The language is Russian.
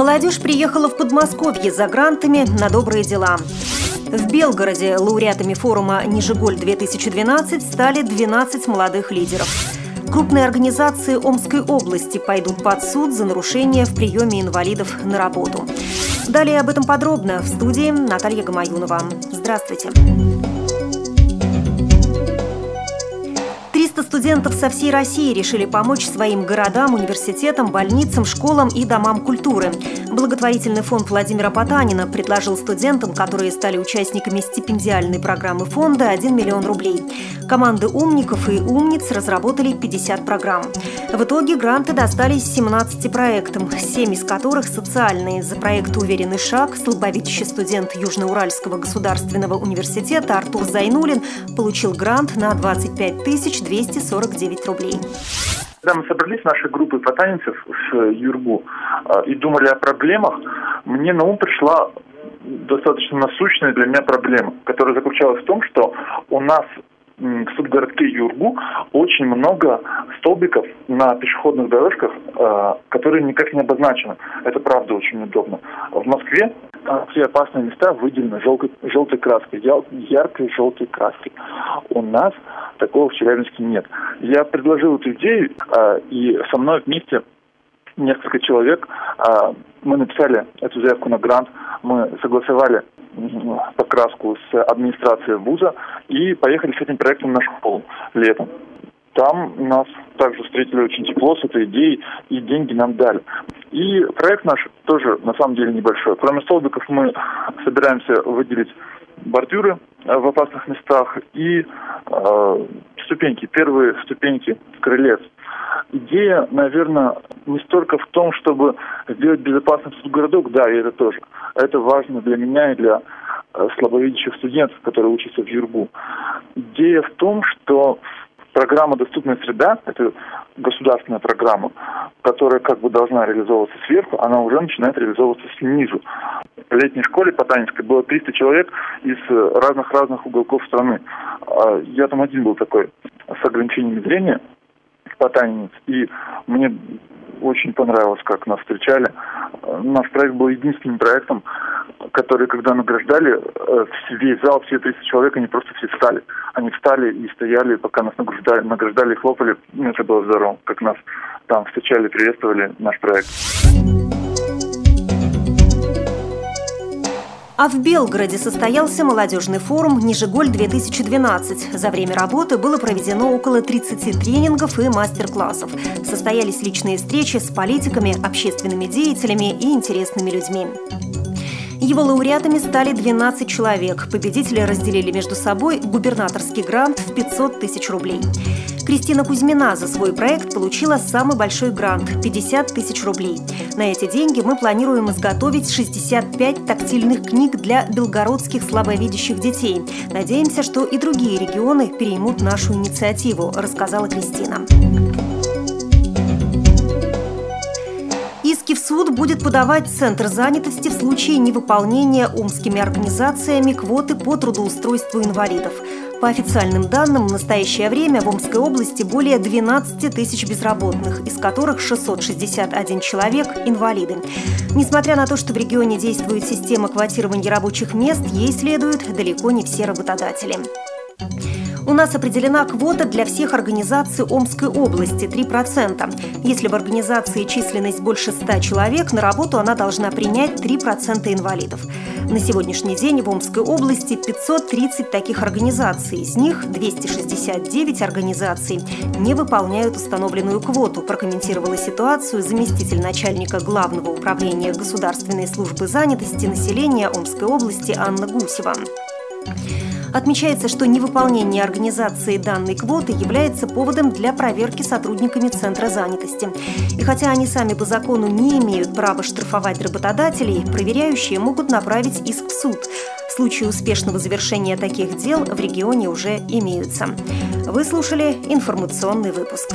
Молодежь приехала в Подмосковье за грантами на добрые дела. В Белгороде лауреатами форума «Нижеголь-2012» стали 12 молодых лидеров. Крупные организации Омской области пойдут под суд за нарушение в приеме инвалидов на работу. Далее об этом подробно в студии Наталья Гамаюнова. Здравствуйте. 300 студентов со всей России решили помочь своим городам, университетам, больницам, школам и домам культуры. Благотворительный фонд Владимира Потанина предложил студентам, которые стали участниками стипендиальной программы фонда, 1 миллион рублей. Команды умников и умниц разработали 50 программ. В итоге гранты достались 17 проектам, 7 из которых социальные. За проект «Уверенный шаг» слабовидящий студент Южноуральского государственного университета Артур Зайнулин получил грант на 25 249 рублей. Когда мы собрались нашей группой потанцев с Юргу а, и думали о проблемах, мне на ум пришла достаточно насущная для меня проблема, которая заключалась в том, что у нас в субгородке Юргу очень много столбиков на пешеходных дорожках, э, которые никак не обозначены. Это правда очень удобно. В Москве все опасные места выделены желтой, желтой краской, яркой желтой краской. У нас такого в Челябинске нет. Я предложил эту идею, э, и со мной вместе несколько человек. Э, мы написали эту заявку на грант, мы согласовали покраску с администрацией вуза и поехали с этим проектом на школу летом. Там нас также встретили очень тепло с этой идеей, и деньги нам дали. И проект наш тоже на самом деле небольшой. Кроме столбиков мы собираемся выделить бордюры э, в опасных местах и э, ступеньки, первые ступеньки крылец. Идея, наверное, не столько в том, чтобы сделать безопасным городок, да, и это тоже. Это важно для меня и для э, слабовидящих студентов, которые учатся в Юргу. Идея в том, что программа «Доступная среда» — это государственная программа, которая как бы должна реализовываться сверху, она уже начинает реализовываться снизу. В летней школе Потанинской было 300 человек из разных-разных уголков страны. А я там один был такой с ограничением зрения, Потанинец, и мне очень понравилось, как нас встречали. Наш проект был единственным проектом, который, когда награждали, э, весь зал, все 300 человек, они просто все встали. Они встали и стояли, пока нас награждали, награждали хлопали. Ну, это было здорово, как нас там встречали, приветствовали наш проект. А в Белгороде состоялся молодежный форум «Нижеголь-2012». За время работы было проведено около 30 тренингов и мастер-классов. Состоялись личные встречи с политиками, общественными деятелями и интересными людьми. Его лауреатами стали 12 человек. Победители разделили между собой губернаторский грант в 500 тысяч рублей. Кристина Кузьмина за свой проект получила самый большой грант – 50 тысяч рублей. На эти деньги мы планируем изготовить 65 тактильных книг для белгородских слабовидящих детей. Надеемся, что и другие регионы переймут нашу инициативу, рассказала Кристина. Суд будет подавать Центр занятости в случае невыполнения омскими организациями квоты по трудоустройству инвалидов – по официальным данным, в настоящее время в Омской области более 12 тысяч безработных, из которых 661 человек – инвалиды. Несмотря на то, что в регионе действует система квотирования рабочих мест, ей следуют далеко не все работодатели. У нас определена квота для всех организаций Омской области – 3%. Если в организации численность больше 100 человек, на работу она должна принять 3% инвалидов. На сегодняшний день в Омской области 530 таких организаций. Из них 269 организаций не выполняют установленную квоту, прокомментировала ситуацию заместитель начальника Главного управления Государственной службы занятости населения Омской области Анна Гусева. Отмечается, что невыполнение организации данной квоты является поводом для проверки сотрудниками Центра занятости. И хотя они сами по закону не имеют права штрафовать работодателей, проверяющие могут направить иск в суд. Случаи успешного завершения таких дел в регионе уже имеются. Вы слушали информационный выпуск.